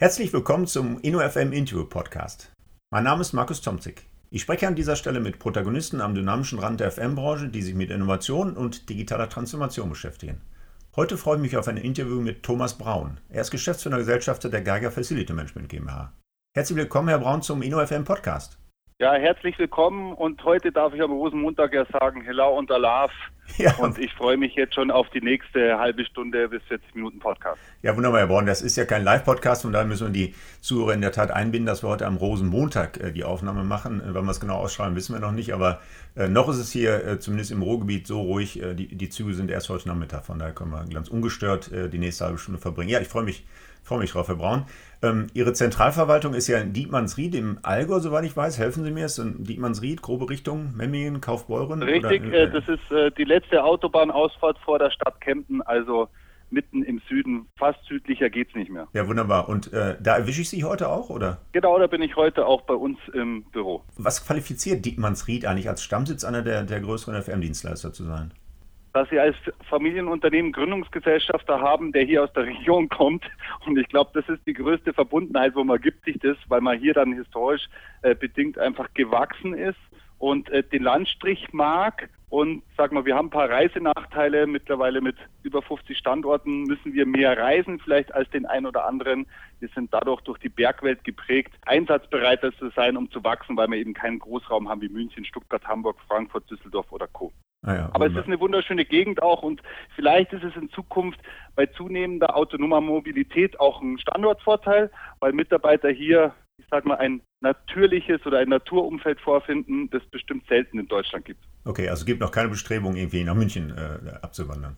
Herzlich willkommen zum InnoFM Interview Podcast. Mein Name ist Markus Tomzig. Ich spreche an dieser Stelle mit Protagonisten am dynamischen Rand der FM-Branche, die sich mit Innovation und digitaler Transformation beschäftigen. Heute freue ich mich auf ein Interview mit Thomas Braun. Er ist Geschäftsführer Gesellschafter der Geiger Facility Management GmbH. Herzlich willkommen, Herr Braun, zum InnoFM Podcast. Ja, herzlich willkommen und heute darf ich am Rosenmontag ja sagen, hello und alaf. Ja. Und ich freue mich jetzt schon auf die nächste halbe Stunde bis 40 Minuten Podcast. Ja, wunderbar, Herr Braun. Das ist ja kein Live-Podcast, von daher müssen wir die Zuhörer in der Tat einbinden, dass wir heute am Rosenmontag äh, die Aufnahme machen. Äh, wann wir es genau ausschreiben, wissen wir noch nicht, aber äh, noch ist es hier äh, zumindest im Ruhrgebiet so ruhig. Äh, die, die Züge sind erst heute Nachmittag, von daher können wir ganz ungestört äh, die nächste halbe Stunde verbringen. Ja, ich freue mich, freue mich drauf, Herr Braun. Ähm, Ihre Zentralverwaltung ist ja in Dietmannsried im Allgäu, soweit ich weiß. Helfen Sie mir, ist in Dietmannsried, grobe Richtung, Memmingen, Kaufbeuren? Richtig, oder, äh, das ist äh, die letzte Autobahnausfahrt vor der Stadt Kempten, also mitten im Süden. Fast südlicher geht es nicht mehr. Ja, wunderbar. Und äh, da erwische ich Sie heute auch, oder? Genau, da bin ich heute auch bei uns im Büro. Was qualifiziert Dietmannsried eigentlich als Stammsitz einer der, der größeren FM-Dienstleister zu sein? Dass sie als Familienunternehmen Gründungsgesellschafter haben, der hier aus der Region kommt. Und ich glaube, das ist die größte Verbundenheit, wo man gibt sich das, weil man hier dann historisch äh, bedingt einfach gewachsen ist und äh, den Landstrich mag. Und sag mal, wir haben ein paar Reisenachteile. Mittlerweile mit über 50 Standorten müssen wir mehr reisen, vielleicht als den einen oder anderen. Wir sind dadurch durch die Bergwelt geprägt, einsatzbereiter zu sein, um zu wachsen, weil wir eben keinen Großraum haben wie München, Stuttgart, Hamburg, Frankfurt, Düsseldorf oder Co. Ah ja, Aber es ist eine wunderschöne Gegend auch und vielleicht ist es in Zukunft bei zunehmender autonomer Mobilität auch ein Standortvorteil, weil Mitarbeiter hier, ich sag mal, ein natürliches oder ein Naturumfeld vorfinden, das bestimmt selten in Deutschland gibt. Okay, also es gibt noch keine Bestrebung, irgendwie nach München äh, abzuwandern.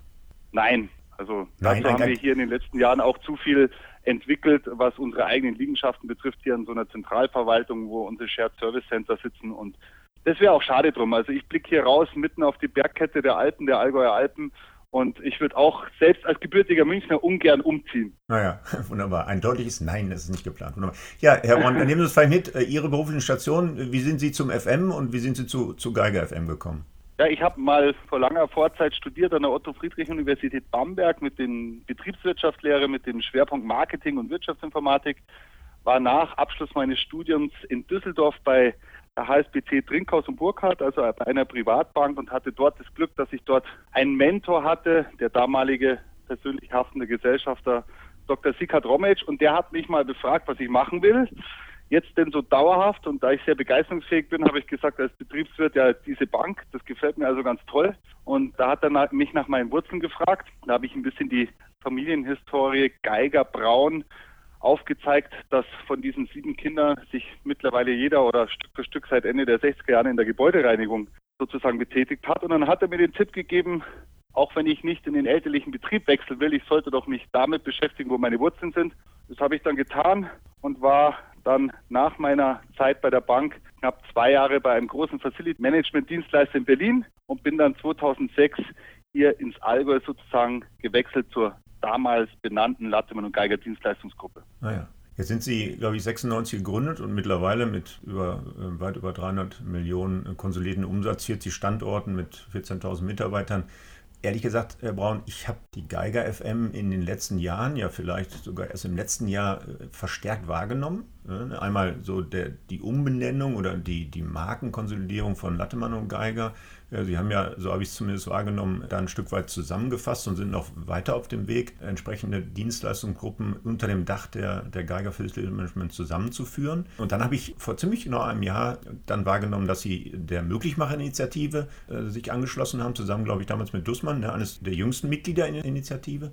Nein, also Nein, dazu haben wir hier in den letzten Jahren auch zu viel entwickelt, was unsere eigenen Liegenschaften betrifft, hier in so einer Zentralverwaltung, wo unsere Shared Service Center sitzen und das wäre auch schade drum. Also ich blicke hier raus mitten auf die Bergkette der Alpen, der Allgäuer Alpen. Und ich würde auch selbst als gebürtiger Münchner ungern umziehen. Naja, wunderbar. Ein deutliches Nein, das ist nicht geplant. Wunderbar. Ja, Herr Braun, dann nehmen Sie uns vielleicht mit. Äh, Ihre beruflichen Stationen, wie sind Sie zum FM und wie sind Sie zu, zu Geiger FM gekommen? Ja, ich habe mal vor langer Vorzeit studiert an der Otto-Friedrich-Universität Bamberg mit den Betriebswirtschaftslehre, mit dem Schwerpunkt Marketing und Wirtschaftsinformatik. War nach Abschluss meines Studiums in Düsseldorf bei HSBC Trinkhaus und Burkhardt, also bei einer Privatbank und hatte dort das Glück, dass ich dort einen Mentor hatte, der damalige persönlich haftende Gesellschafter Dr. Sikat Rometsch und der hat mich mal befragt, was ich machen will. Jetzt denn so dauerhaft und da ich sehr begeisterungsfähig bin, habe ich gesagt, als Betriebswirt ja diese Bank, das gefällt mir also ganz toll. Und da hat er mich nach meinen Wurzeln gefragt. Da habe ich ein bisschen die Familienhistorie Geiger Braun aufgezeigt, dass von diesen sieben Kindern sich mittlerweile jeder oder Stück für Stück seit Ende der 60er Jahre in der Gebäudereinigung sozusagen betätigt hat. Und dann hat er mir den Tipp gegeben, auch wenn ich nicht in den elterlichen Betrieb wechseln will, ich sollte doch mich damit beschäftigen, wo meine Wurzeln sind. Das habe ich dann getan und war dann nach meiner Zeit bei der Bank knapp zwei Jahre bei einem großen Facility Management Dienstleister in Berlin und bin dann 2006 hier ins Allgäu sozusagen gewechselt zur damals benannten Lattemann und Geiger Dienstleistungsgruppe. Ah Jetzt sind Sie, glaube ich, 96 gegründet und mittlerweile mit über, äh, weit über 300 Millionen konsolidierten Umsatz, 40 Standorten mit 14.000 Mitarbeitern. Ehrlich gesagt, Herr Braun, ich habe die Geiger FM in den letzten Jahren, ja vielleicht sogar erst im letzten Jahr äh, verstärkt wahrgenommen. Einmal so der, die Umbenennung oder die, die Markenkonsolidierung von Lattemann und Geiger ja, Sie haben ja, so habe ich es zumindest wahrgenommen, da ein Stück weit zusammengefasst und sind noch weiter auf dem Weg, entsprechende Dienstleistungsgruppen unter dem Dach der, der Geiger Management zusammenzuführen. Und dann habe ich vor ziemlich genau einem Jahr dann wahrgenommen, dass Sie der Möglichmacher-Initiative äh, sich angeschlossen haben, zusammen, glaube ich, damals mit Dussmann, ne, eines der jüngsten Mitglieder in der Initiative.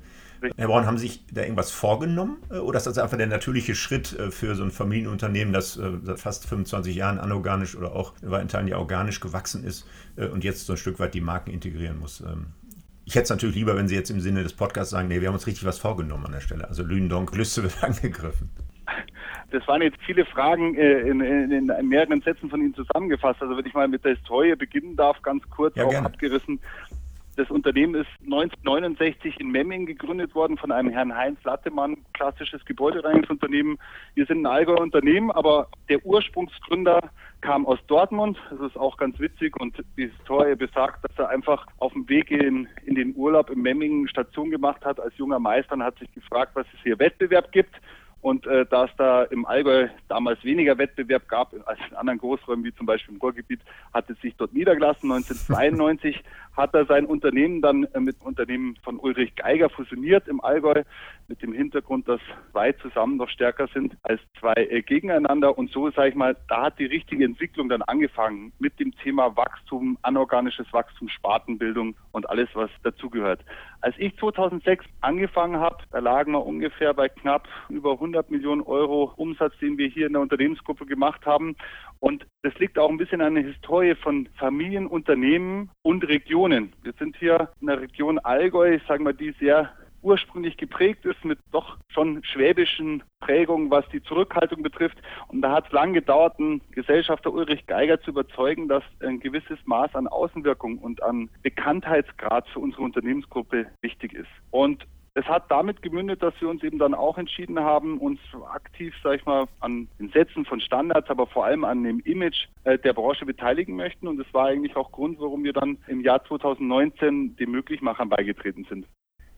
Herr Braun, haben Sie sich da irgendwas vorgenommen äh, oder ist das einfach der natürliche Schritt äh, für so ein Familienunternehmen, das äh, seit fast 25 Jahren anorganisch oder auch in weiten Teilen ja organisch gewachsen ist und jetzt so ein Stück weit die Marken integrieren muss? Ähm, ich hätte es natürlich lieber, wenn Sie jetzt im Sinne des Podcasts sagen, nee, wir haben uns richtig was vorgenommen an der Stelle. Also Lündonk, Lüste wird angegriffen. Das waren jetzt viele Fragen in, in, in, mehreren Sätzen von Ihnen zusammengefasst. Also wenn ich mal mit der Historie beginnen darf, ganz kurz ja, auch gerne. abgerissen. Das Unternehmen ist 1969 in Memming gegründet worden von einem Herrn Heinz Lattemann, klassisches Gebäudereinigungsunternehmen. Wir sind ein Allgäuer Unternehmen, aber der Ursprungsgründer kam aus Dortmund. Das ist auch ganz witzig und die Historie besagt, dass er einfach auf dem Weg in, in den Urlaub in Memmingen Station gemacht hat als junger Meister und hat sich gefragt, was es hier Wettbewerb gibt Und äh, da es da im Allgäu damals weniger Wettbewerb gab als in anderen Großräumen, wie zum Beispiel im Ruhrgebiet, hat es sich dort niedergelassen. 1992 hat er sein Unternehmen dann äh, mit Unternehmen von Ulrich Geiger fusioniert im Allgäu, mit dem Hintergrund, dass zwei zusammen noch stärker sind als zwei äh, gegeneinander. Und so, sage ich mal, da hat die richtige Entwicklung dann angefangen mit dem Thema Wachstum, anorganisches Wachstum, Spartenbildung und alles, was dazugehört. Als ich 2006 angefangen habe, da lagen wir ungefähr bei knapp über 100 Millionen Euro Umsatz, den wir hier in der Unternehmensgruppe gemacht haben. Und das liegt auch ein bisschen an der Historie von Familienunternehmen und Regionen. Wir sind hier in der Region Allgäu, ich sage mal, die sehr ursprünglich geprägt ist mit doch schon schwäbischen Prägungen, was die Zurückhaltung betrifft. Und da hat es lang gedauert, einen Gesellschafter Ulrich Geiger zu überzeugen, dass ein gewisses Maß an Außenwirkung und an Bekanntheitsgrad für unsere Unternehmensgruppe wichtig ist. Und es hat damit gemündet, dass wir uns eben dann auch entschieden haben, uns aktiv, sag ich mal, an den Sätzen von Standards, aber vor allem an dem Image äh, der Branche beteiligen möchten. Und das war eigentlich auch Grund, warum wir dann im Jahr 2019 dem Möglichmachern beigetreten sind.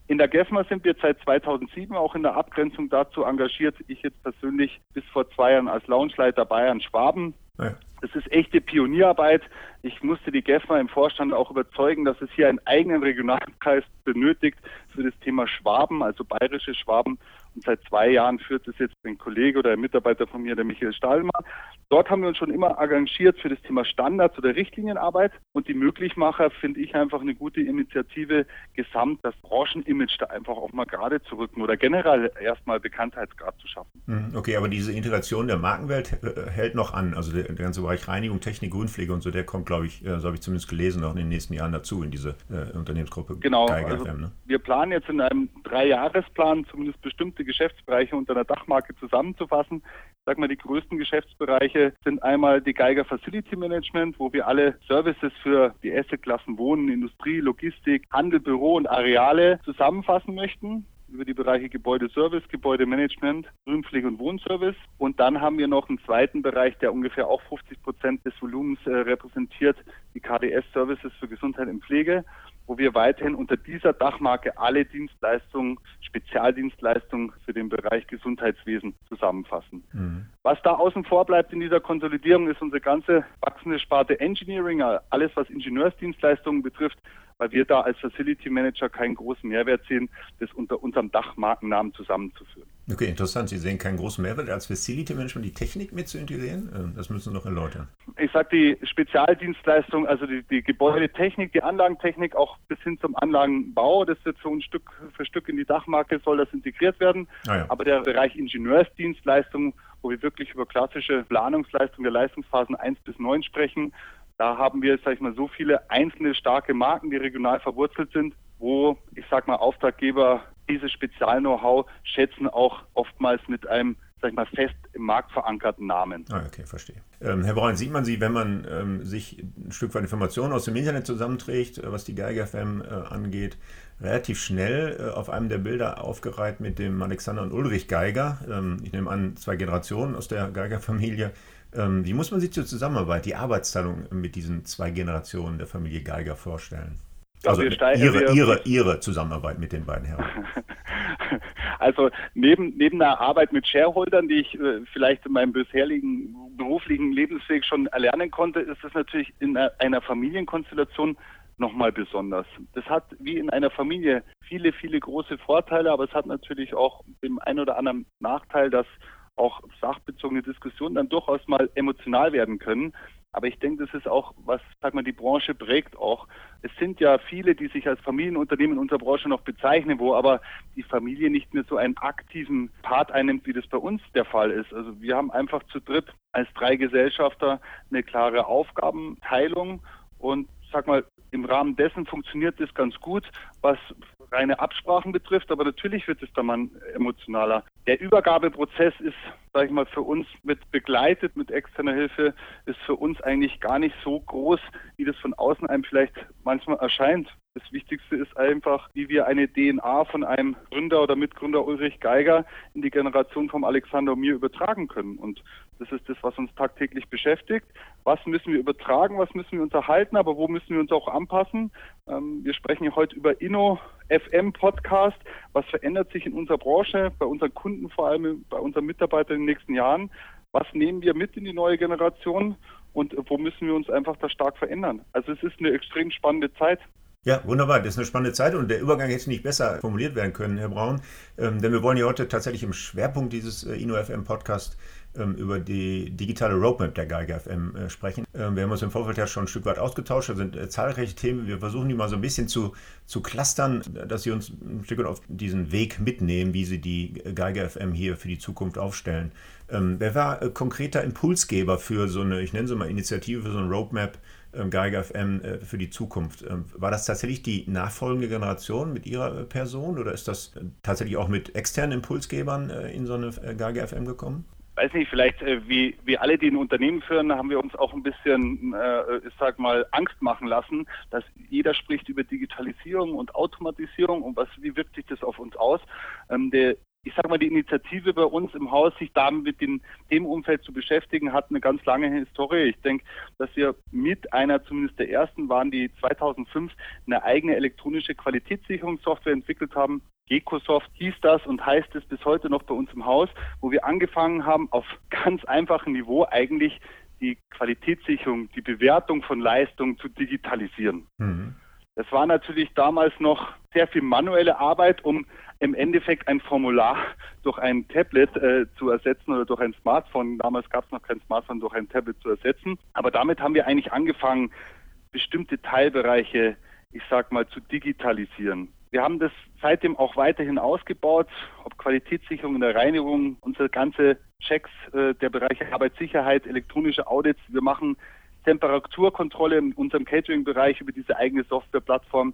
In der GEFMA sind wir seit 2007 auch in der Abgrenzung dazu engagiert. Ich jetzt persönlich bis vor zwei Jahren als Launchleiter Bayern Schwaben. Ja. Das ist echte Pionierarbeit. Ich musste die GEFMA im Vorstand auch überzeugen, dass es hier einen eigenen Regionalkreis benötigt für das Thema Schwaben, also bayerische Schwaben. Und seit zwei Jahren führt es jetzt ein Kollege oder ein Mitarbeiter von mir, der Michael Stahlmann. Dort haben wir uns schon immer engagiert für das Thema Standards oder Richtlinienarbeit. Und die Möglichmacher finde ich einfach eine gute Initiative, gesamt das Branchenimage da einfach auch mal gerade zu rücken oder generell erstmal Bekanntheitsgrad zu schaffen. Hm, okay, aber diese Integration der Markenwelt äh, hält noch an. Also der, ganze Bereich Reinigung, Technik, Grünpflege und so, der kommt, glaube ich, äh, so habe ich zumindest gelesen, auch in den nächsten Jahren dazu in diese äh, Unternehmensgruppe. Genau. Also ne? Wir planen jetzt in einem Dreijahresplan zumindest bestimmte Geschäftsbereiche unter einer Dachmarke zusammenzufassen. Sag mal, die größten Geschäftsbereiche sind einmal die Geiger Facility Management, wo wir alle Services für die Assetklassen Wohnen, Industrie, Logistik, Handel, Büro und Areale zusammenfassen möchten über die Bereiche Gebäudeservice, Gebäudemanagement, Grünpflege und Wohnservice. Und dann haben wir noch einen zweiten Bereich, der ungefähr auch 50 Prozent des Volumens äh, repräsentiert, die KDS-Services für Gesundheit und Pflege wo wir weiterhin unter dieser Dachmarke alle Dienstleistungen, Spezialdienstleistungen für den Bereich Gesundheitswesen zusammenfassen. Mhm. Was da außen vor bleibt in dieser Konsolidierung ist unsere ganze wachsende Sparte Engineering, alles was Ingenieursdienstleistungen betrifft, weil wir da als Facility Manager keinen großen Mehrwert sehen, das unter unserem Dachmarkennamen zusammenzuführen. Okay, interessant. Sie sehen keinen großen Mehrwert als Facility Management, die Technik mit zu integrieren? Ähm, das müssen Sie noch erläutern. Ich sage die Spezialdienstleistung, also die, die Gebäudetechnik, die Anlagentechnik, auch bis hin zum Anlagenbau, das wird so ein Stück für Stück in die Dachmarke, soll das integriert werden. Ah ja. Aber der Bereich Ingenieursdienstleistung, wo wir wirklich über klassische Planungsleistung der Leistungsphasen 1 bis 9 sprechen, da haben wir, sag ich mal, so viele einzelne starke Marken, die regional verwurzelt sind, wo, ich sag mal, Auftraggeber dieses Spezial-Know-how schätzen auch oftmals mit einem sag ich mal, fest im Markt verankerten Namen. Ah, okay, verstehe. Ähm, Herr Braun, sieht man Sie, wenn man ähm, sich ein Stück weit Informationen aus dem Internet zusammenträgt, äh, was die Geiger FM äh, angeht, relativ schnell äh, auf einem der Bilder aufgereiht mit dem Alexander und Ulrich Geiger. Ähm, ich nehme an, zwei Generationen aus der Geiger-Familie. Ähm, wie muss man sich zur Zusammenarbeit, die Arbeitsteilung mit diesen zwei Generationen der Familie Geiger vorstellen? Also ihre, ihre, ihre Zusammenarbeit mit den beiden Herren. Also neben, neben der Arbeit mit Shareholdern, die ich äh, vielleicht in meinem bisherigen beruflichen Lebensweg schon erlernen konnte, ist es natürlich in einer Familienkonstellation nochmal besonders. Das hat wie in einer Familie viele, viele große Vorteile, aber es hat natürlich auch den ein oder anderen Nachteil, dass auch sachbezogene Diskussionen dann durchaus mal emotional werden können. Aber ich denke, das ist auch, was, sag mal, die Branche prägt auch. Es sind ja viele, die sich als Familienunternehmen in unserer Branche noch bezeichnen, wo aber die Familie nicht mehr so einen aktiven Part einnimmt, wie das bei uns der Fall ist. Also wir haben einfach zu dritt als drei Gesellschafter eine klare Aufgabenteilung und sag mal, im Rahmen dessen funktioniert das ganz gut, was reine Absprachen betrifft, aber natürlich wird es dann mal emotionaler. Der Übergabeprozess ist, sage ich mal, für uns mit begleitet mit externer Hilfe, ist für uns eigentlich gar nicht so groß, wie das von außen einem vielleicht manchmal erscheint. Das Wichtigste ist einfach, wie wir eine DNA von einem Gründer oder Mitgründer Ulrich Geiger in die Generation vom Alexander und mir übertragen können. Und das ist das, was uns tagtäglich beschäftigt. Was müssen wir übertragen, was müssen wir unterhalten, aber wo müssen wir uns auch anpassen? Ähm, wir sprechen ja heute über Inno, FM Podcast. Was verändert sich in unserer Branche, bei unseren Kunden vor allem, bei unseren Mitarbeitern in den nächsten Jahren? Was nehmen wir mit in die neue Generation und wo müssen wir uns einfach da stark verändern? Also es ist eine extrem spannende Zeit. Ja, wunderbar. Das ist eine spannende Zeit und der Übergang hätte nicht besser formuliert werden können, Herr Braun. Ähm, denn wir wollen ja heute tatsächlich im Schwerpunkt dieses äh, InnoFM Podcast ähm, über die digitale Roadmap der Geiger FM äh, sprechen. Ähm, wir haben uns im Vorfeld ja schon ein Stück weit ausgetauscht. Da sind äh, zahlreiche Themen. Wir versuchen die mal so ein bisschen zu, zu clustern, dass Sie uns ein Stück weit auf diesen Weg mitnehmen, wie Sie die Geiger FM hier für die Zukunft aufstellen. Ähm, wer war äh, konkreter Impulsgeber für so eine, ich nenne sie mal Initiative, für so eine Roadmap? Geiger FM für die Zukunft. War das tatsächlich die nachfolgende Generation mit Ihrer Person oder ist das tatsächlich auch mit externen Impulsgebern in so eine Geiger FM gekommen? Weiß nicht, vielleicht äh, wie, wie alle, die ein Unternehmen führen, haben wir uns auch ein bisschen, äh, ich sag mal, Angst machen lassen, dass jeder spricht über Digitalisierung und Automatisierung und was, wie wirkt sich das auf uns aus. Ähm, der, ich sage mal, die Initiative bei uns im Haus, sich damit mit dem, dem Umfeld zu beschäftigen, hat eine ganz lange Historie. Ich denke, dass wir mit einer zumindest der ersten waren, die 2005 eine eigene elektronische Qualitätssicherungssoftware entwickelt haben, Ecosoft hieß das und heißt es bis heute noch bei uns im Haus, wo wir angefangen haben, auf ganz einfachem Niveau eigentlich die Qualitätssicherung, die Bewertung von Leistungen zu digitalisieren. Mhm. Das war natürlich damals noch sehr viel manuelle Arbeit, um im Endeffekt ein Formular durch ein Tablet äh, zu ersetzen oder durch ein Smartphone. Damals gab es noch kein Smartphone, durch ein Tablet zu ersetzen. Aber damit haben wir eigentlich angefangen, bestimmte Teilbereiche, ich sag mal, zu digitalisieren. Wir haben das seitdem auch weiterhin ausgebaut, ob Qualitätssicherung in der Reinigung, unsere ganze Checks äh, der Bereiche Arbeitssicherheit, elektronische Audits. Wir machen Temperaturkontrolle in unserem Catering-Bereich über diese eigene Softwareplattform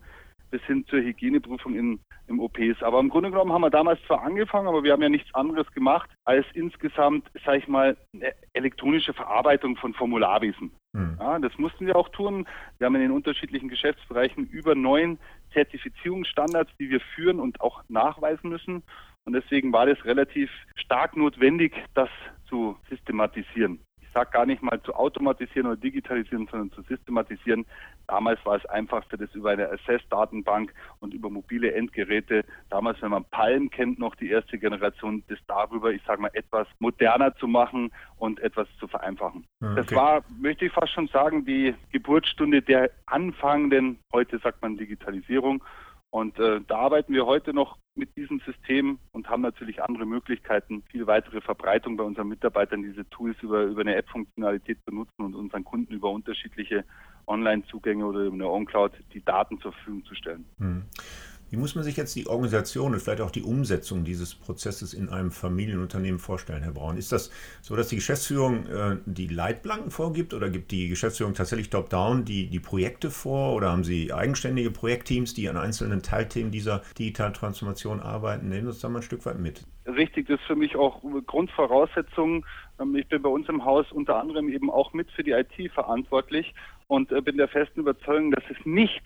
bis hin zur Hygieneprüfung in, im OPs. Aber im Grunde genommen haben wir damals zwar angefangen, aber wir haben ja nichts anderes gemacht, als insgesamt, sage ich mal, eine elektronische Verarbeitung von Formularwesen. Mhm. Ja, das mussten wir auch tun. Wir haben in den unterschiedlichen Geschäftsbereichen über neun Zertifizierungsstandards, die wir führen und auch nachweisen müssen. Und deswegen war das relativ stark notwendig, das zu systematisieren sage gar nicht mal zu automatisieren oder digitalisieren, sondern zu systematisieren. Damals war es einfachste, das über eine Assess-Datenbank und über mobile Endgeräte. Damals, wenn man Palm kennt, noch die erste Generation, das darüber, ich sage mal, etwas moderner zu machen und etwas zu vereinfachen. Ah, okay. Das war, möchte ich fast schon sagen, die Geburtsstunde der anfangenden, heute sagt man Digitalisierung. Und äh, da arbeiten wir heute noch mit diesem System und haben natürlich andere Möglichkeiten, viel weitere Verbreitung bei unseren Mitarbeitern, diese Tools über, über eine App-Funktionalität zu nutzen und unseren Kunden über unterschiedliche Online-Zugänge oder über eine On-Cloud die Daten zur Verfügung zu stellen. Hm. Wie muss man sich jetzt die Organisation und vielleicht auch die Umsetzung dieses Prozesses in einem Familienunternehmen vorstellen, Herr Braun? Ist das so, dass die Geschäftsführung äh, die Leitplanken vorgibt oder gibt die Geschäftsführung tatsächlich top-down die, die Projekte vor oder haben Sie eigenständige Projektteams, die an einzelnen Teilthemen dieser digitalen Transformation arbeiten? Nehmen Sie uns da mal ein Stück weit mit. Richtig, das ist für mich auch Grundvoraussetzung. Ähm, ich bin bei uns im Haus unter anderem eben auch mit für die IT verantwortlich und äh, bin der festen Überzeugung, dass es nicht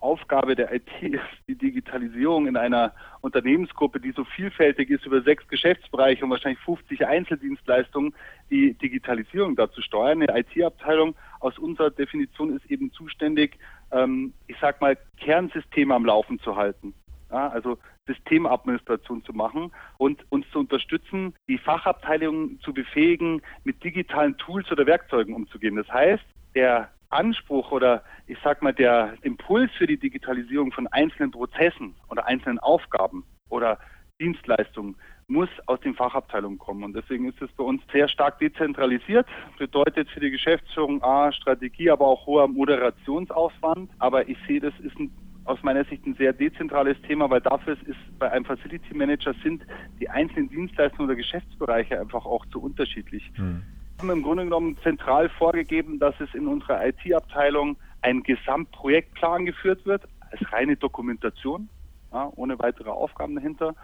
Aufgabe der IT ist, die Digitalisierung in einer Unternehmensgruppe, die so vielfältig ist, über sechs Geschäftsbereiche und wahrscheinlich 50 Einzeldienstleistungen, die Digitalisierung dazu steuern. Eine IT-Abteilung aus unserer Definition ist eben zuständig, ähm, ich sag mal, Kernsysteme am Laufen zu halten. Ja, also Systemadministration zu machen und uns zu unterstützen, die Fachabteilungen zu befähigen, mit digitalen Tools oder Werkzeugen umzugehen. Das heißt, der Anspruch oder ich sag mal der Impuls für die Digitalisierung von einzelnen Prozessen oder einzelnen Aufgaben oder Dienstleistungen muss aus den Fachabteilungen kommen. Und deswegen ist es bei uns sehr stark dezentralisiert. Bedeutet für die Geschäftsführung A, Strategie, aber auch hoher Moderationsaufwand. Aber ich sehe, das ist ein, aus meiner Sicht ein sehr dezentrales Thema, weil dafür ist bei einem Facility Manager sind die einzelnen Dienstleistungen oder Geschäftsbereiche einfach auch zu unterschiedlich. Hm haben im Grunde genommen zentral vorgegeben, dass es in unserer IT-Abteilung ein Gesamtprojektplan geführt wird, als reine Dokumentation, ja, ohne weitere Aufgaben dahinter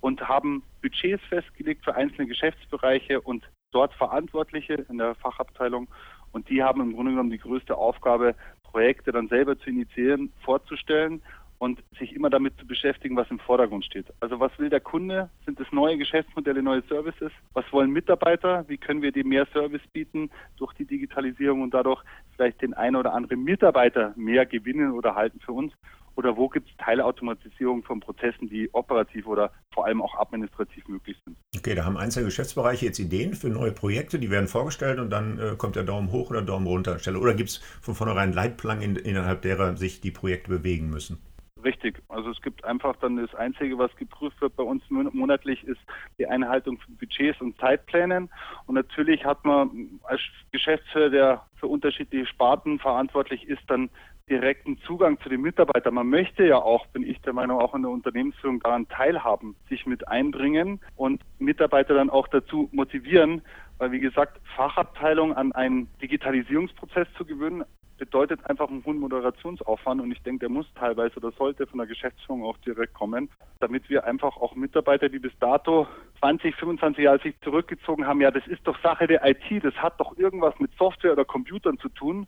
und haben Budgets festgelegt für einzelne Geschäftsbereiche und dort Verantwortliche in der Fachabteilung. Und die haben im Grunde genommen die größte Aufgabe, Projekte dann selber zu initiieren, vorzustellen und sich immer damit zu beschäftigen, was im Vordergrund steht. Also was will der Kunde? Sind es neue Geschäftsmodelle, neue Services? Was wollen Mitarbeiter? Wie können wir dem mehr Service bieten durch die Digitalisierung und dadurch vielleicht den einen oder anderen Mitarbeiter mehr gewinnen oder halten für uns? oder wo gibt es Teilautomatisierung von Prozessen, die operativ oder vor allem auch administrativ möglich sind. Okay, da haben einzelne Geschäftsbereiche jetzt Ideen für neue Projekte, die werden vorgestellt und dann äh, kommt der Daumen hoch oder Daumen runter Stelle. Oder gibt es von vornherein Leitplanken, in, innerhalb derer sich die Projekte bewegen müssen? Richtig. Also es gibt einfach dann das Einzige, was geprüft wird bei uns monatlich, ist die Einhaltung von Budgets und Zeitplänen. Und natürlich hat man als Geschäftsführer, der für unterschiedliche Sparten verantwortlich ist, dann direkten Zugang zu den Mitarbeitern. Man möchte ja auch, bin ich der Meinung, auch in der Unternehmensführung daran teilhaben, sich mit einbringen und Mitarbeiter dann auch dazu motivieren, weil wie gesagt, Fachabteilung an einen Digitalisierungsprozess zu gewöhnen, bedeutet einfach einen hohen Moderationsaufwand und ich denke, der muss teilweise oder sollte von der Geschäftsführung auch direkt kommen, damit wir einfach auch Mitarbeiter, die bis dato 20, 25 Jahre sich zurückgezogen haben, ja, das ist doch Sache der IT, das hat doch irgendwas mit Software oder Computern zu tun.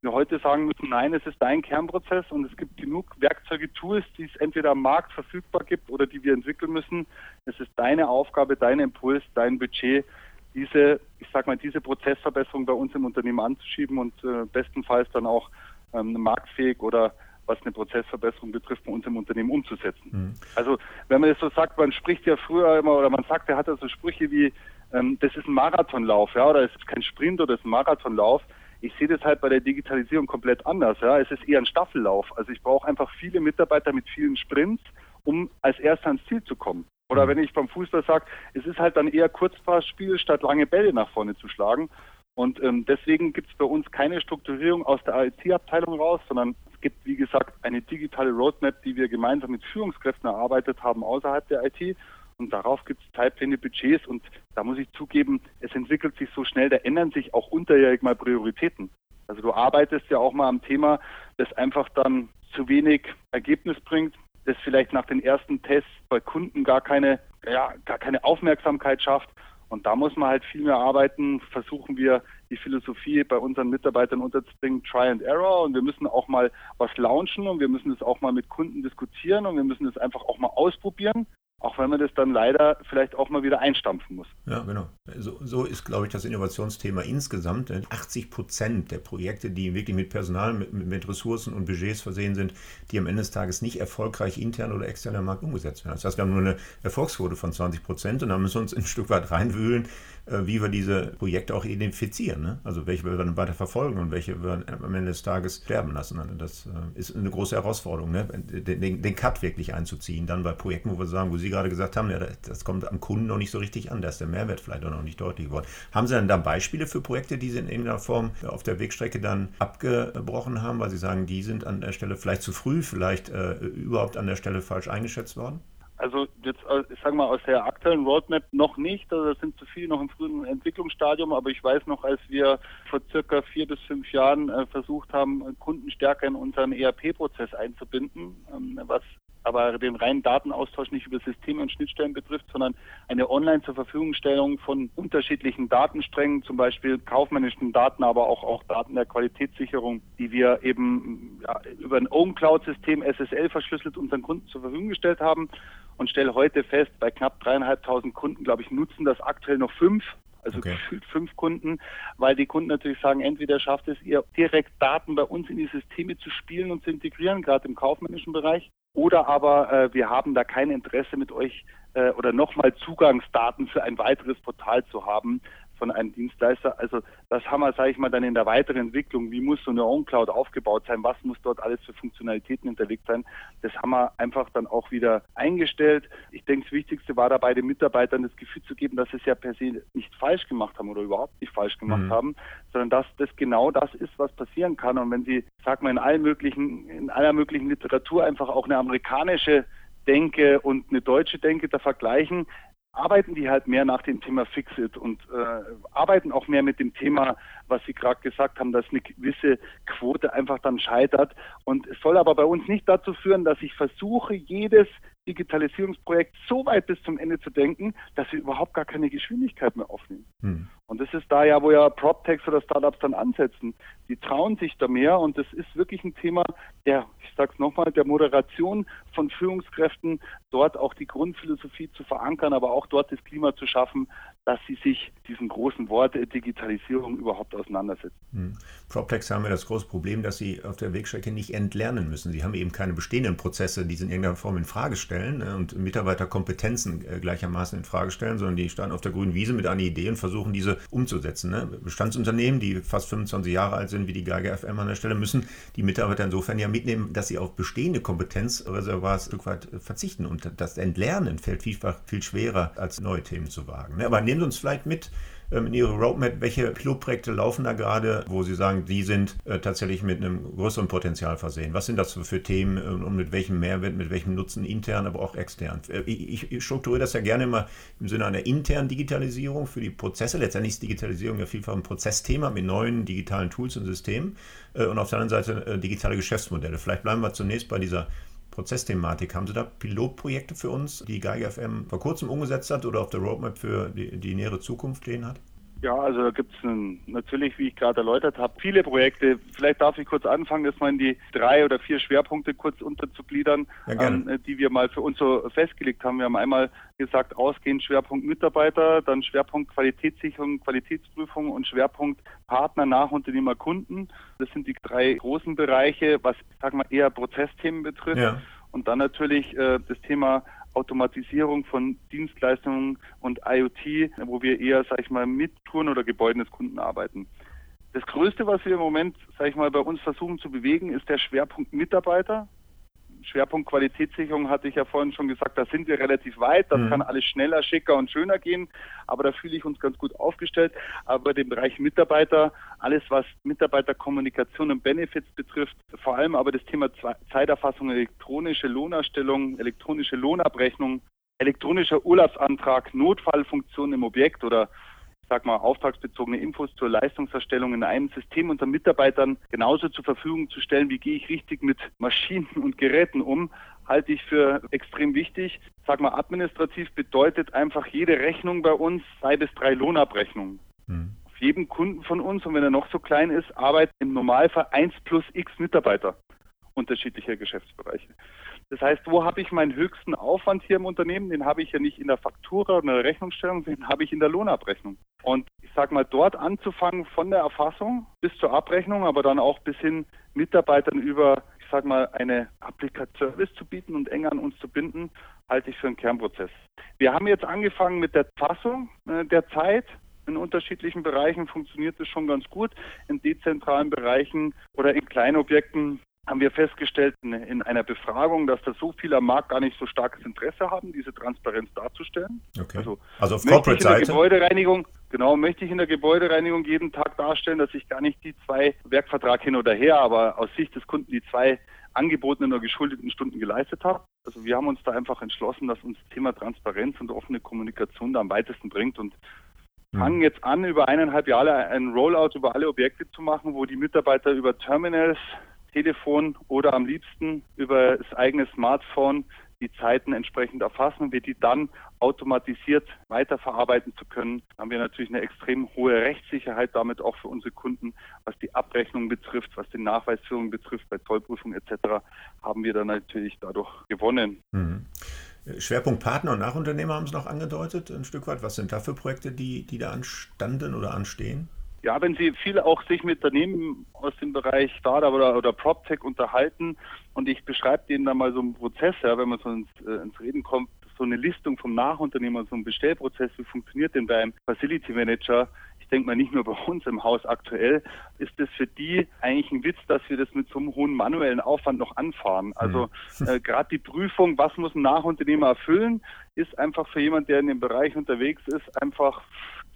Wir heute sagen müssen, nein, es ist dein Kernprozess und es gibt genug Werkzeuge, Tools, die es entweder am Markt verfügbar gibt oder die wir entwickeln müssen. Es ist deine Aufgabe, dein Impuls, dein Budget, diese, ich sag mal, diese Prozessverbesserung bei uns im Unternehmen anzuschieben und äh, bestenfalls dann auch ähm, marktfähig oder was eine Prozessverbesserung betrifft, bei uns im Unternehmen umzusetzen. Mhm. Also wenn man das so sagt, man spricht ja früher immer oder man sagt, er hat ja so Sprüche wie, ähm, das ist ein Marathonlauf, ja, oder es ist kein Sprint oder es ist ein Marathonlauf. Ich sehe das halt bei der Digitalisierung komplett anders, ja. Es ist eher ein Staffellauf. Also ich brauche einfach viele Mitarbeiter mit vielen Sprints, um als erster ans Ziel zu kommen. Oder mhm. wenn ich beim Fußball sage, es ist halt dann eher Kurzpassspiel, statt lange Bälle nach vorne zu schlagen. Und ähm, deswegen gibt es bei uns keine Strukturierung aus der IT-Abteilung raus, sondern es gibt, wie gesagt, eine digitale Roadmap, die wir gemeinsam mit Führungskräften erarbeitet haben außerhalb der IT. Und darauf gibt es Zeitpläne, Budgets. Und da muss ich zugeben, es entwickelt sich so schnell, da ändern sich auch unterjährig mal Prioritäten. Also du arbeitest ja auch mal am Thema, das einfach dann zu wenig Ergebnis bringt das vielleicht nach den ersten Tests bei Kunden gar keine, ja, gar keine Aufmerksamkeit schafft. Und da muss man halt viel mehr arbeiten. Versuchen wir die Philosophie bei unseren Mitarbeitern unterzubringen, Try and Error. Und wir müssen auch mal was launchen und wir müssen es auch mal mit Kunden diskutieren und wir müssen es einfach auch mal ausprobieren. Auch wenn man das dann leider vielleicht auch mal wieder einstampfen muss. Ja, genau. So, so ist, glaube ich, das Innovationsthema insgesamt. 80 Prozent der Projekte, die wirklich mit Personal, mit, mit, Ressourcen und Budgets versehen sind, die am Ende des Tages nicht erfolgreich intern oder extern am Markt umgesetzt werden. Das heißt, wir haben nur eine Erfolgsquote von 20 Prozent und da müssen wir uns ein Stück weit reinwühlen, wie wir diese Projekte auch identifizieren. Ne? Also welche wir dann weiter verfolgen und welche wir am Ende des Tages sterben lassen. Also das äh, ist eine große Herausforderung, ne? den, den Cut wirklich einzuziehen. Dann bei Projekten, wo wir sagen, wo Sie Sie gerade gesagt haben, ja, das kommt am Kunden noch nicht so richtig an, da ist der Mehrwert vielleicht auch noch nicht deutlich geworden. Haben Sie dann da Beispiele für Projekte, die Sie in irgendeiner Form auf der Wegstrecke dann abgebrochen haben, weil Sie sagen, die sind an der Stelle vielleicht zu früh, vielleicht äh, überhaupt an der Stelle falsch eingeschätzt worden? Also jetzt, äh, ich sage mal, aus der aktuellen Roadmap noch nicht. Also da sind zu viele noch im frühen Entwicklungsstadium. Aber ich weiß noch, als wir vor circa vier bis fünf Jahren äh, versucht haben, Kunden stärker in unseren ERP-Prozess einzubinden, ähm, was aber den reinen Datenaustausch nicht über Systeme und Schnittstellen betrifft, sondern eine online zur Verfügungstellung von unterschiedlichen Datensträngen, zum Beispiel kaufmännischen Daten, aber auch, auch Daten der Qualitätssicherung, die wir eben ja, über ein Own Cloud-System SSL verschlüsselt unseren Kunden zur Verfügung gestellt haben und stelle heute fest, bei knapp dreieinhalbtausend Kunden, glaube ich, nutzen das aktuell noch fünf also okay. gefühlt fünf Kunden, weil die Kunden natürlich sagen, entweder schafft es ihr direkt Daten bei uns in die Systeme zu spielen und zu integrieren, gerade im kaufmännischen Bereich, oder aber äh, wir haben da kein Interesse mit euch äh, oder nochmal Zugangsdaten für ein weiteres Portal zu haben, von einem Dienstleister. Also das haben wir, sage ich mal, dann in der weiteren Entwicklung. Wie muss so eine On-Cloud aufgebaut sein? Was muss dort alles für Funktionalitäten hinterlegt sein? Das haben wir einfach dann auch wieder eingestellt. Ich denke, das Wichtigste war dabei, den Mitarbeitern das Gefühl zu geben, dass sie es ja per se nicht falsch gemacht haben oder überhaupt nicht falsch gemacht mhm. haben, sondern dass das genau das ist, was passieren kann. Und wenn sie, sag mal, in allen möglichen, in aller möglichen Literatur einfach auch eine amerikanische Denke und eine deutsche Denke da vergleichen, arbeiten die halt mehr nach dem Thema Fixit und äh, arbeiten auch mehr mit dem Thema, was Sie gerade gesagt haben, dass eine gewisse Quote einfach dann scheitert. Und es soll aber bei uns nicht dazu führen, dass ich versuche, jedes Digitalisierungsprojekt so weit bis zum Ende zu denken, dass wir überhaupt gar keine Geschwindigkeit mehr aufnehmen. Hm. Und das ist da ja, wo ja PropTechs oder Startups dann ansetzen. Die trauen sich da mehr und das ist wirklich ein Thema der, ich sag's nochmal, der Moderation von Führungskräften, dort auch die Grundphilosophie zu verankern, aber auch dort das Klima zu schaffen, dass sie sich diesen großen Wort Digitalisierung überhaupt auseinandersetzt. Hm. PropTechs haben ja das große Problem, dass sie auf der Wegstrecke nicht entlernen müssen. Sie haben eben keine bestehenden Prozesse, die sie in irgendeiner Form in Frage stellen ne, und Mitarbeiterkompetenzen äh, gleichermaßen in Frage stellen, sondern die standen auf der grünen Wiese mit einer Idee und versuchen, diese umzusetzen. Ne. Bestandsunternehmen, die fast 25 Jahre alt sind, wie die Geiger FM an der Stelle, müssen die Mitarbeiter insofern ja mitnehmen, dass sie auf bestehende Kompetenzreservoirs ein Stück weit verzichten. Und das Entlernen fällt vielfach viel schwerer, als neue Themen zu wagen. Ne. Aber nehmen Sie uns vielleicht mit ähm, in Ihre Roadmap, welche Pilotprojekte laufen da gerade, wo Sie sagen, die sind äh, tatsächlich mit einem größeren Potenzial versehen? Was sind das für Themen ähm, und mit welchem Mehrwert, mit welchem Nutzen intern, aber auch extern? Äh, ich, strukturiere das ja gerne immer im Sinne einer internen Digitalisierung für die Prozesse. Letztendlich ist Digitalisierung ja vielfach ein Prozessthema mit neuen digitalen Tools und Systemen äh, und auf der anderen Seite digitale Geschäftsmodelle. Vielleicht bleiben wir zunächst bei dieser Prozessthematik. Haben Sie da Pilotprojekte für uns, die Geiger FM vor kurzem umgesetzt hat oder auf der Roadmap für die, die nähere Zukunft stehen hat? Ja, also da gibt es natürlich, wie ich gerade erläutert habe, viele Projekte. Vielleicht darf ich kurz anfangen, das mal in die drei oder vier Schwerpunkte kurz unterzugliedern, ja, ähm, die wir mal für uns so festgelegt haben. Wir haben einmal gesagt, ausgehend Schwerpunkt Mitarbeiter, dann Schwerpunkt Qualitätssicherung, Qualitätsprüfung und Schwerpunkt Partner, Nachunternehmer, Kunden. Das sind die drei großen Bereiche, was, sag mal, eher Prozessthemen betrifft. Ja. Und dann natürlich äh, das Thema Automatisierung von Dienstleistungen und IoT, wo wir eher, sag ich mal, mit Touren oder Gebäuden des Kunden arbeiten. Das Größte, was wir im Moment, sag ich mal, bei uns versuchen zu bewegen, ist der Schwerpunkt Mitarbeiter. Schwerpunkt Qualitätssicherung hatte ich ja vorhin schon gesagt, da sind wir relativ weit, das mhm. kann alles schneller, schicker und schöner gehen, aber da fühle ich uns ganz gut aufgestellt. Aber den Bereich Mitarbeiter, alles was Mitarbeiterkommunikation und Benefits betrifft, vor allem aber das Thema Zeiterfassung, elektronische Lohnerstellung, elektronische Lohnabrechnung, elektronischer Urlaubsantrag, Notfallfunktion im Objekt oder sag mal, auftragsbezogene Infos zur Leistungserstellung in einem System unseren Mitarbeitern genauso zur Verfügung zu stellen, wie gehe ich richtig mit Maschinen und Geräten um, halte ich für extrem wichtig. Sag mal, administrativ bedeutet einfach jede Rechnung bei uns zwei bis drei Lohnabrechnungen. Hm. Auf jedem Kunden von uns, und wenn er noch so klein ist, arbeiten im Normalfall eins plus x Mitarbeiter unterschiedlicher Geschäftsbereiche. Das heißt, wo habe ich meinen höchsten Aufwand hier im Unternehmen? Den habe ich ja nicht in der Faktura oder der Rechnungsstellung, den habe ich in der Lohnabrechnung. Und ich sage mal, dort anzufangen von der Erfassung bis zur Abrechnung, aber dann auch bis hin Mitarbeitern über, ich sage mal, eine Applikation zu bieten und eng an uns zu binden, halte ich für einen Kernprozess. Wir haben jetzt angefangen mit der Fassung äh, der Zeit. In unterschiedlichen Bereichen funktioniert das schon ganz gut. In dezentralen Bereichen oder in Kleinobjekten haben wir festgestellt in, einer Befragung, dass da so viele am Markt gar nicht so starkes Interesse haben, diese Transparenz darzustellen. Okay. Also, also auf Corporate-Seite? Gebäudereinigung, genau, möchte ich in der Gebäudereinigung jeden Tag darstellen, dass ich gar nicht die zwei Werkvertrag hin oder her, aber aus Sicht des Kunden die zwei angebotenen oder geschuldeten Stunden geleistet habe. Also wir haben uns da einfach entschlossen, dass uns das Thema Transparenz und offene Kommunikation da am weitesten bringt und hm. fangen jetzt an, über eineinhalb Jahre ein Rollout über alle Objekte zu machen, wo die Mitarbeiter über Terminals Telefon oder am liebsten über das eigene Smartphone die Zeiten entsprechend erfassen und wir die dann automatisiert weiterverarbeiten zu können, haben wir natürlich eine extrem hohe Rechtssicherheit damit auch für unsere Kunden, was die Abrechnung betrifft, was die Nachweisführung betrifft, bei Zollprüfung etc. haben wir dann natürlich dadurch gewonnen. Mhm. Schwerpunkt Partner und Nachunternehmer haben Sie noch angedeutet, ein Stück weit. Was sind da für Projekte, die, die da anstanden oder anstehen? Ja, wenn Sie viel auch sich mit Unternehmen aus dem Bereich Startup oder, oder PropTech unterhalten und ich beschreibe denen dann mal so einen Prozess, ja, wenn man so ins, äh, ins Reden kommt, so eine Listung vom Nachunternehmer, so ein Bestellprozess, wie funktioniert denn beim Facility Manager? Ich denke mal nicht nur bei uns im Haus aktuell, ist das für die eigentlich ein Witz, dass wir das mit so einem hohen manuellen Aufwand noch anfahren. Also mhm. äh, gerade die Prüfung, was muss ein Nachunternehmer erfüllen, ist einfach für jemand, der in dem Bereich unterwegs ist, einfach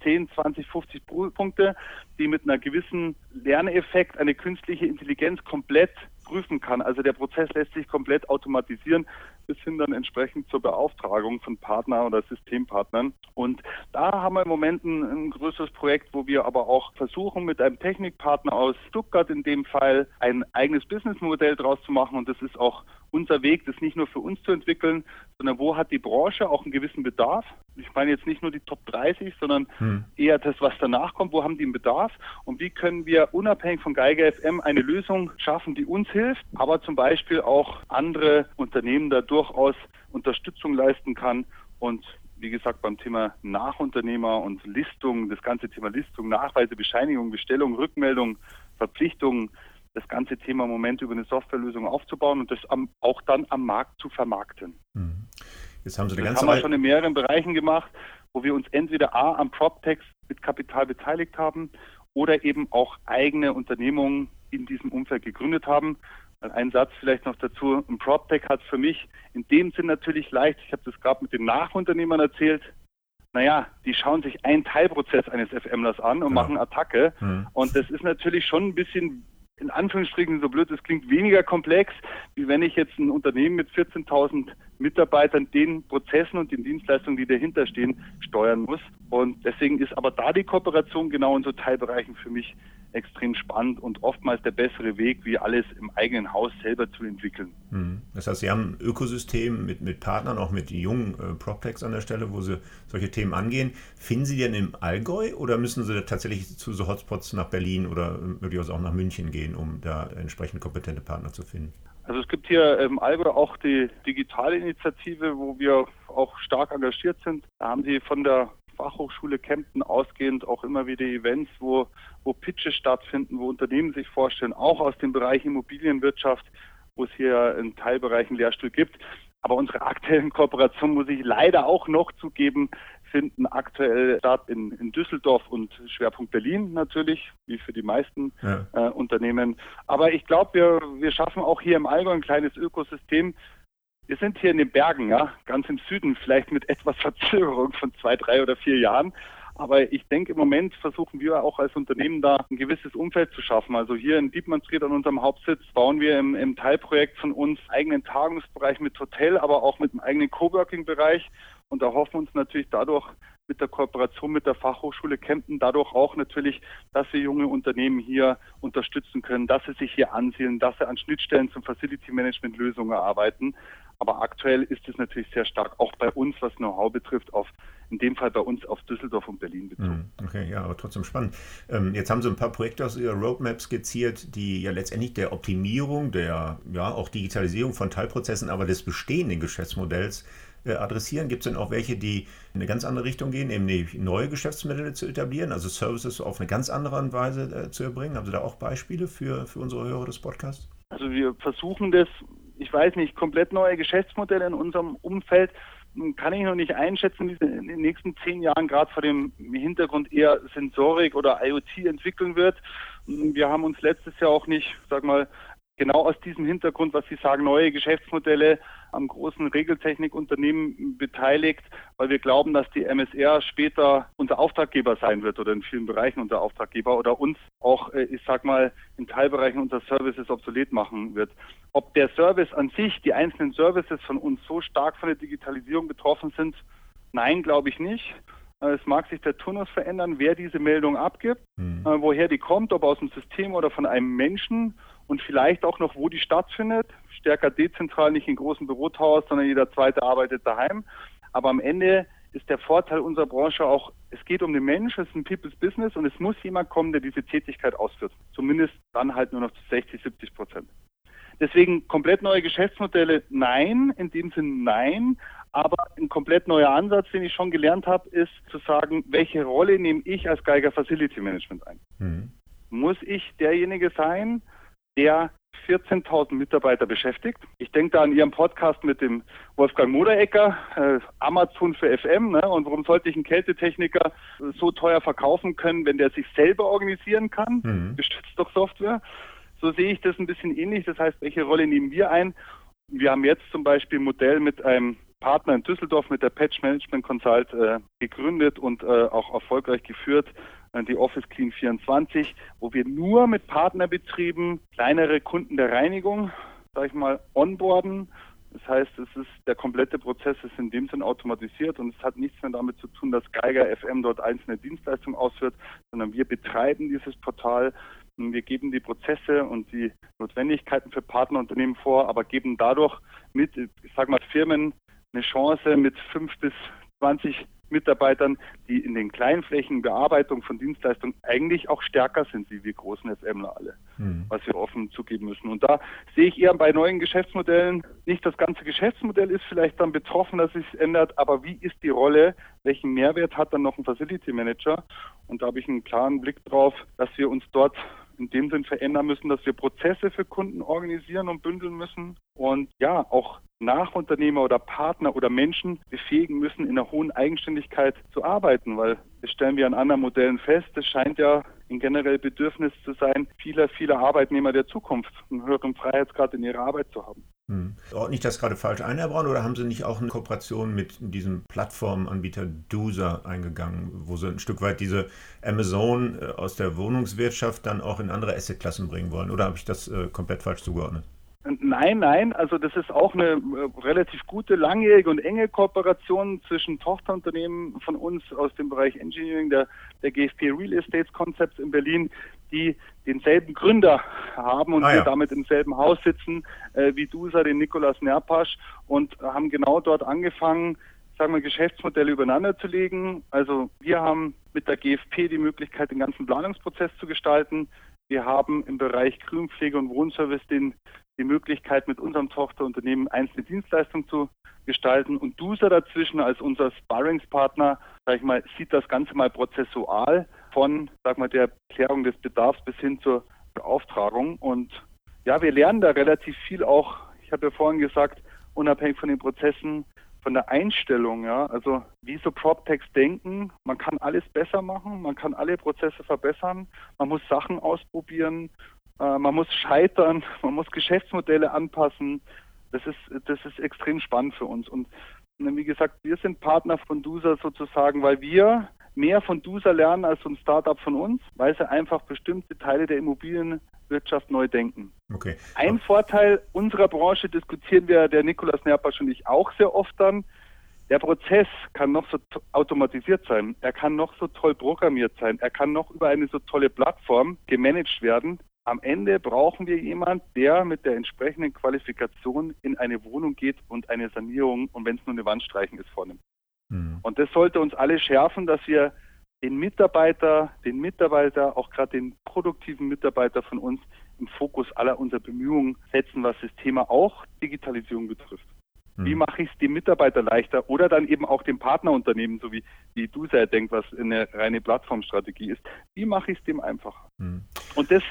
10, 20, 50 Punkte, die mit einer gewissen Lerneffekt eine künstliche Intelligenz komplett prüfen kann. Also der Prozess lässt sich komplett automatisieren bis hin dann entsprechend zur Beauftragung von Partner oder Systempartnern. Und da haben wir im Moment ein, ein größeres Projekt, wo wir aber auch versuchen, mit einem Technikpartner aus Stuttgart in dem Fall ein eigenes Businessmodell draus zu machen. Und das ist auch unser Weg, das nicht nur für uns zu entwickeln, sondern wo hat die Branche auch einen gewissen Bedarf? Ich meine jetzt nicht nur die Top 30, sondern hm. eher das, was danach kommt. Wo haben die einen Bedarf? Und wie können wir unabhängig von Geiger FM eine Lösung schaffen, die uns hilft, aber zum Beispiel auch andere Unternehmen da durchaus Unterstützung leisten kann und wie gesagt, beim Thema Nachunternehmer und Listung, das ganze Thema Listung, Nachweise, Bescheinigung, Bestellung, Rückmeldung, Verpflichtungen, das ganze Thema im Moment über eine Softwarelösung aufzubauen und das am, auch dann am Markt zu vermarkten. Mhm. Jetzt haben Sie eine das ganze haben wir schon in mehreren Bereichen gemacht, wo wir uns entweder A am PropText mit Kapital beteiligt haben oder eben auch eigene Unternehmungen in diesem Umfeld gegründet haben. Ein Satz vielleicht noch dazu. Ein PropTech hat für mich in dem Sinn natürlich leicht, ich habe das gerade mit den Nachunternehmern erzählt, naja, die schauen sich einen Teilprozess eines FMlers an und ja. machen Attacke. Mhm. Und das ist natürlich schon ein bisschen in Anführungsstrichen, so blöd es klingt, weniger komplex, wie wenn ich jetzt ein Unternehmen mit 14.000 Mitarbeitern den Prozessen und den Dienstleistungen, die dahinter stehen, steuern muss. Und deswegen ist aber da die Kooperation genau in so Teilbereichen für mich extrem spannend und oftmals der bessere Weg, wie alles im eigenen Haus selber zu entwickeln. Hm. Das heißt, Sie haben ein Ökosystem mit, mit Partnern, auch mit jungen äh, PropTechs an der Stelle, wo Sie solche Themen angehen. Finden Sie denn im Allgäu oder müssen Sie tatsächlich zu so Hotspots nach Berlin oder möglicherweise auch nach München gehen, um da entsprechend kompetente Partner zu finden? Also es gibt hier im Allgäu auch die digitale Initiative, wo wir auch stark engagiert sind. Da haben Sie von der Fachhochschule Kempten ausgehend auch immer wieder Events, wo, wo Pitches stattfinden, wo Unternehmen sich vorstellen, auch aus dem Bereich Immobilienwirtschaft, wo es hier in Teilbereichen Lehrstuhl gibt. Aber unsere aktuellen Kooperationen, muss ich leider auch noch zugeben, finden aktuell statt in, in Düsseldorf und Schwerpunkt Berlin natürlich, wie für die meisten ja. äh, Unternehmen. Aber ich glaube, wir, wir schaffen auch hier im Allgäu ein kleines Ökosystem, wir sind hier in den Bergen, ja, ganz im Süden, vielleicht mit etwas Verzögerung von zwei, drei oder vier Jahren. Aber ich denke, im Moment versuchen wir auch als Unternehmen da ein gewisses Umfeld zu schaffen. Also hier in Dietmannsried an unserem Hauptsitz bauen wir im, im Teilprojekt von uns eigenen Tagungsbereich mit Hotel, aber auch mit einem eigenen Coworking-Bereich und erhoffen uns natürlich dadurch mit der Kooperation mit der Fachhochschule Kempten dadurch auch natürlich, dass wir junge Unternehmen hier unterstützen können, dass sie sich hier ansiedeln, dass sie an Schnittstellen zum Facility Management Lösungen arbeiten. Aber aktuell ist es natürlich sehr stark auch bei uns, was Know-how betrifft, auf in dem Fall bei uns auf Düsseldorf und Berlin bezogen. Hm, okay, ja, aber trotzdem spannend. Ähm, jetzt haben Sie ein paar Projekte aus Ihrer Roadmap skizziert, die ja letztendlich der Optimierung, der ja auch Digitalisierung von Teilprozessen, aber des bestehenden Geschäftsmodells äh, adressieren. Gibt es denn auch welche, die in eine ganz andere Richtung gehen, nämlich neue Geschäftsmodelle zu etablieren, also Services auf eine ganz andere Weise äh, zu erbringen? Haben Sie da auch Beispiele für, für unsere Hörer des Podcasts? Also wir versuchen das ich weiß nicht, komplett neue Geschäftsmodelle in unserem Umfeld kann ich noch nicht einschätzen, wie es in den nächsten zehn Jahren gerade vor dem Hintergrund eher Sensorik oder IoT entwickeln wird. Wir haben uns letztes Jahr auch nicht, sag mal, genau aus diesem Hintergrund, was Sie sagen, neue Geschäftsmodelle am großen Regeltechnikunternehmen beteiligt, weil wir glauben, dass die MSR später unser Auftraggeber sein wird oder in vielen Bereichen unser Auftraggeber oder uns auch, äh, ich sag mal, in Teilbereichen unser Services obsolet machen wird. Ob der Service an sich, die einzelnen Services von uns so stark von der Digitalisierung betroffen sind, nein, glaube ich nicht. Äh, es mag sich der Turnus verändern, wer diese Meldung abgibt, mhm. woher die kommt, ob aus dem System oder von einem Menschen und vielleicht auch noch, wo die stattfindet. Stärker dezentral, nicht in großen Bürotowers, sondern jeder zweite arbeitet daheim. Aber am Ende ist der Vorteil unserer Branche auch, es geht um den Mensch, es ist ein People's Business und es muss jemand kommen, der diese Tätigkeit ausführt. Zumindest dann halt nur noch zu 60, 70 Prozent. Deswegen komplett neue Geschäftsmodelle, nein, in dem Sinn nein. Aber ein komplett neuer Ansatz, den ich schon gelernt habe, ist zu sagen, welche Rolle nehme ich als Geiger Facility Management ein? Mhm. Muss ich derjenige sein, der 14.000 Mitarbeiter beschäftigt. Ich denke da an Ihren Podcast mit dem Wolfgang Moderecker, äh, Amazon für FM. Ne? Und warum sollte ich einen Kältetechniker so teuer verkaufen können, wenn der sich selber organisieren kann? Mhm. Gestützt durch Software. So sehe ich das ein bisschen ähnlich. Das heißt, welche Rolle nehmen wir ein? Wir haben jetzt zum Beispiel ein Modell mit einem Partner in Düsseldorf mit der Patch Management Consult äh, gegründet und äh, auch erfolgreich geführt, äh, die Office Clean 24, wo wir nur mit Partnerbetrieben kleinere Kunden der Reinigung, sag ich mal, onboarden. Das heißt, es ist der komplette Prozess ist in dem Sinn automatisiert und es hat nichts mehr damit zu tun, dass Geiger FM dort einzelne Dienstleistungen ausführt, sondern wir betreiben dieses Portal wir geben die Prozesse und die Notwendigkeiten für Partnerunternehmen vor, aber geben dadurch mit, ich sage mal, Firmen eine Chance, mit fünf bis 20 Mitarbeitern, die in den kleinflächigen Bearbeitung von Dienstleistungen eigentlich auch stärker sind, wie wir großen FMler alle, mhm. was wir offen zugeben müssen. Und da sehe ich eher bei neuen Geschäftsmodellen, nicht das ganze Geschäftsmodell ist vielleicht dann betroffen, dass sich ändert, aber wie ist die Rolle, welchen Mehrwert hat dann noch ein Facility Manager? Und da habe ich einen klaren Blick drauf, dass wir uns dort in dem Sinn verändern müssen, dass wir Prozesse für Kunden organisieren und bündeln müssen und ja, auch Nachunternehmer oder Partner oder Menschen befähigen müssen, in einer hohen Eigenständigkeit zu arbeiten, weil das stellen wir an anderen Modellen fest. Es scheint ja ein generell Bedürfnis zu sein, vieler, vieler Arbeitnehmer der Zukunft einen höheren Freiheitsgrad in ihrer Arbeit zu haben. Hm. Ordne ich das gerade falsch ein, Herr Braun, oder haben Sie nicht auch eine Kooperation mit diesem Plattformanbieter Dozer eingegangen, wo Sie ein Stück weit diese Amazon äh, aus der Wohnungswirtschaft dann auch in andere Assetklassen bringen wollen? Oder habe ich das äh, komplett falsch zugeordnet? Nein, nein, also das ist auch eine äh, relativ gute, langjährige und enge Kooperation zwischen Tochterunternehmen von uns aus dem Bereich Engineering, der, der GFP Real Estate Concepts in Berlin, die denselben Gründer haben und ah, ja. wir damit im selben Haus sitzen äh, wie DUSA, den Nikolaus Nerpasch und haben genau dort angefangen, sagen wir, Geschäftsmodelle übereinander zu legen. Also wir haben mit der GFP die Möglichkeit, den ganzen Planungsprozess zu gestalten. Wir haben im Bereich Grünpflege und Wohnservice den die Möglichkeit, mit unserem Tochterunternehmen einzelne Dienstleistungen zu gestalten. Und DUSA dazwischen als unser Sparringspartner, sag ich mal, sieht das Ganze mal prozessual von, sag mal, der Klärung des Bedarfs bis hin zur Beauftragung. Und ja, wir lernen da relativ viel auch. Ich habe ja vorhin gesagt, unabhängig von den Prozessen, von der Einstellung, ja, also wie so PropTechs denken, man kann alles besser machen, man kann alle Prozesse verbessern, man muss Sachen ausprobieren äh, man muss scheitern, man muss Geschäftsmodelle anpassen. Das ist, das ist extrem spannend für uns. Und wie gesagt, wir sind Partner von DUSA sozusagen, weil wir mehr von DUSA lernen als so ein Startup von uns, weil sie einfach bestimmte Teile der Immobilienwirtschaft neu denken. Okay. Ein Vorteil unserer Branche diskutieren wir, der Nikolaus Nerpasch und ich auch sehr oft dann. Der Prozess kann noch so automatisiert sein, er kann noch so toll programmiert sein, er kann noch über eine so tolle Plattform gemanagt werden am Ende brauchen wir jemanden, der mit der entsprechenden Qualifikation in eine Wohnung geht und eine Sanierung und wenn es nur eine Wandstreichen ist vornimmt. Mhm. Und das sollte uns alle schärfen, dass wir den Mitarbeiter, den Mitarbeiter, auch gerade den produktiven Mitarbeiter von uns im Fokus aller unserer Bemühungen setzen, was das Thema auch Digitalisierung betrifft. Mhm. Wie mache ich es dem Mitarbeiter leichter oder dann eben auch dem Partnerunternehmen, so wie, wie du sehr denkst, was eine reine Plattformstrategie ist. Wie mache ich es dem einfacher? Mhm. Und das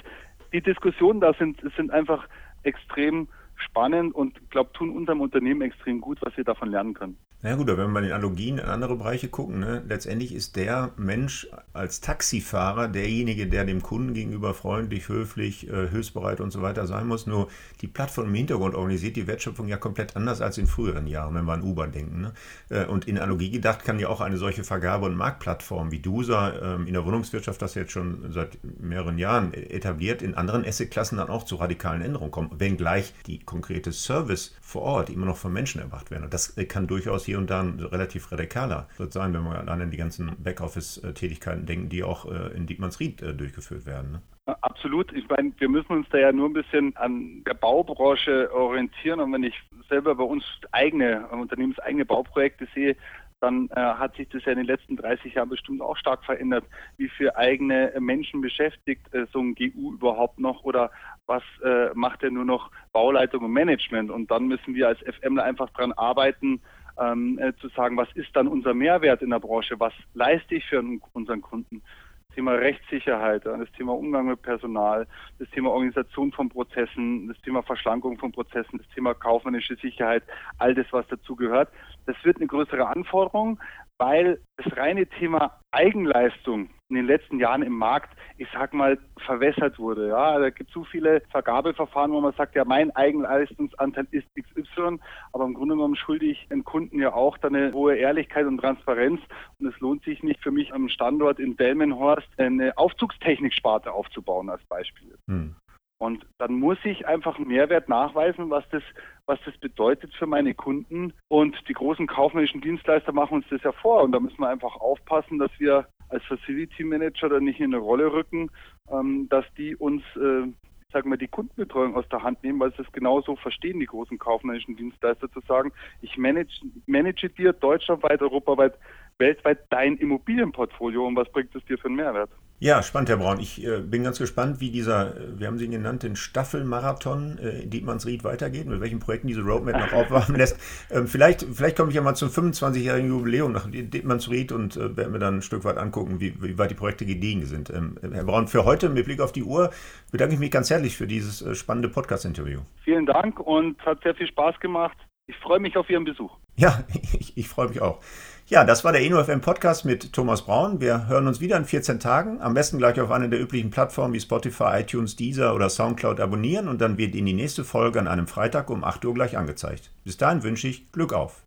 die Diskussionen da sind, sind einfach extrem spannend und glaube, tun unserem Unternehmen extrem gut, was wir davon lernen können. Na gut, aber wenn wir bei den Analogien in andere Bereiche gucken, ne, letztendlich ist der Mensch als Taxifahrer derjenige, der dem Kunden gegenüber freundlich, höflich, äh, hilfsbereit und so weiter sein muss. Nur die Plattform im Hintergrund organisiert die Wertschöpfung ja komplett anders als in früheren Jahren, wenn wir an Uber denken. Ne? Äh, und in Analogie gedacht kann ja auch eine solche Vergabe- und Marktplattform wie DUSA ähm, in der Wohnungswirtschaft, das jetzt schon seit mehreren Jahren etabliert, in anderen Assetklassen dann auch zu radikalen Änderungen kommen, wenngleich die konkrete Service vor Ort immer noch von Menschen erbracht werden. Und das äh, kann durchaus hier und da ein relativ radikaler wird sein, wenn wir allein an die ganzen Backoffice-Tätigkeiten denken, die auch äh, in Dietmannsried äh, durchgeführt werden. Ne? Absolut. Ich meine, wir müssen uns da ja nur ein bisschen an der Baubranche orientieren. Und wenn ich selber bei uns eigene, unternehmenseigene Bauprojekte sehe, dann äh, hat sich das ja in den letzten 30 Jahren bestimmt auch stark verändert. Wie viele eigene Menschen beschäftigt äh, so ein GU überhaupt noch oder was äh, macht er nur noch Bauleitung und Management? Und dann müssen wir als FMler einfach daran arbeiten, ähm, äh, zu sagen, was ist dann unser Mehrwert in der Branche, was leiste ich für unseren Kunden. Das Thema Rechtssicherheit, das Thema Umgang mit Personal, das Thema Organisation von Prozessen, das Thema Verschlankung von Prozessen, das Thema kaufmännische Sicherheit, all das, was dazu gehört. Das wird eine größere Anforderung, weil das reine Thema Eigenleistung in den letzten Jahren im Markt, ich sag mal, verwässert wurde. Ja, da gibt es so viele Vergabeverfahren, wo man sagt, ja, mein Eigenleistungsanteil ist XY, aber im Grunde genommen schulde ich dem Kunden ja auch dann eine hohe Ehrlichkeit und Transparenz. Und es lohnt sich nicht für mich am Standort in Delmenhorst eine Aufzugstechniksparte aufzubauen als Beispiel. Hm. Und dann muss ich einfach einen Mehrwert nachweisen, was das, was das bedeutet für meine Kunden. Und die großen kaufmännischen Dienstleister machen uns das ja vor. Und da müssen wir einfach aufpassen, dass wir als Facility Manager dann nicht in eine Rolle rücken, ähm, dass die uns, äh, sagen wir, die Kundenbetreuung aus der Hand nehmen, weil sie es genauso verstehen, die großen kaufmännischen Dienstleister zu sagen, ich manage, manage dir deutschlandweit, europaweit weltweit dein Immobilienportfolio und was bringt es dir für einen Mehrwert? Ja, spannend, Herr Braun. Ich äh, bin ganz gespannt, wie dieser, äh, wir haben Sie ihn genannt, den Staffelmarathon äh, in Dietmannsried weitergeht, mit welchen Projekten diese Roadmap noch aufwachen lässt. Ähm, vielleicht, vielleicht komme ich ja mal zum 25-jährigen Jubiläum nach Dietmannsried und äh, werden wir dann ein Stück weit angucken, wie, wie weit die Projekte gediegen sind. Ähm, Herr Braun, für heute mit Blick auf die Uhr bedanke ich mich ganz herzlich für dieses äh, spannende Podcast-Interview. Vielen Dank und hat sehr viel Spaß gemacht. Ich freue mich auf Ihren Besuch. Ja, ich, ich freue mich auch. Ja, das war der ENOFM Podcast mit Thomas Braun. Wir hören uns wieder in 14 Tagen. Am besten gleich auf einer der üblichen Plattformen wie Spotify, iTunes, Deezer oder Soundcloud abonnieren und dann wird Ihnen die nächste Folge an einem Freitag um 8 Uhr gleich angezeigt. Bis dahin wünsche ich Glück auf.